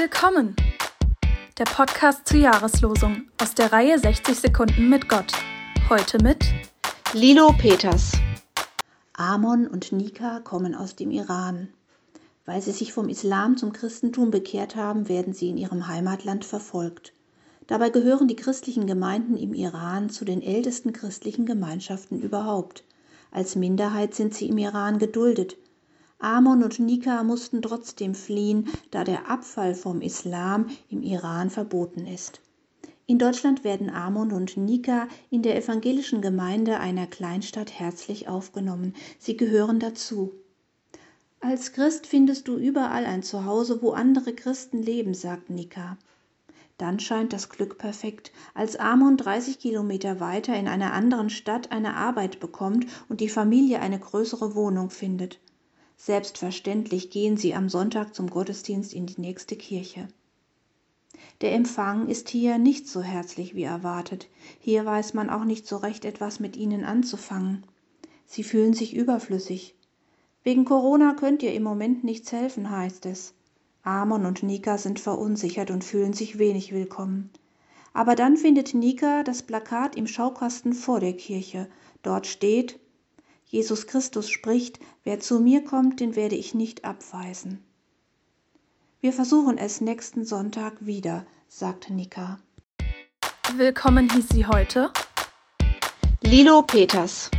Willkommen! Der Podcast zur Jahreslosung aus der Reihe 60 Sekunden mit Gott. Heute mit Lilo Peters. Amon und Nika kommen aus dem Iran. Weil sie sich vom Islam zum Christentum bekehrt haben, werden sie in ihrem Heimatland verfolgt. Dabei gehören die christlichen Gemeinden im Iran zu den ältesten christlichen Gemeinschaften überhaupt. Als Minderheit sind sie im Iran geduldet, Amon und Nika mussten trotzdem fliehen, da der Abfall vom Islam im Iran verboten ist. In Deutschland werden Amon und Nika in der evangelischen Gemeinde einer Kleinstadt herzlich aufgenommen. Sie gehören dazu. Als Christ findest du überall ein Zuhause, wo andere Christen leben, sagt Nika. Dann scheint das Glück perfekt, als Amon 30 Kilometer weiter in einer anderen Stadt eine Arbeit bekommt und die Familie eine größere Wohnung findet. Selbstverständlich gehen sie am Sonntag zum Gottesdienst in die nächste Kirche. Der Empfang ist hier nicht so herzlich wie erwartet. Hier weiß man auch nicht so recht etwas mit ihnen anzufangen. Sie fühlen sich überflüssig. Wegen Corona könnt ihr im Moment nichts helfen, heißt es. Amon und Nika sind verunsichert und fühlen sich wenig willkommen. Aber dann findet Nika das Plakat im Schaukasten vor der Kirche. Dort steht Jesus Christus spricht, wer zu mir kommt, den werde ich nicht abweisen. Wir versuchen es nächsten Sonntag wieder, sagte Nika. Willkommen hieß sie heute Lilo Peters.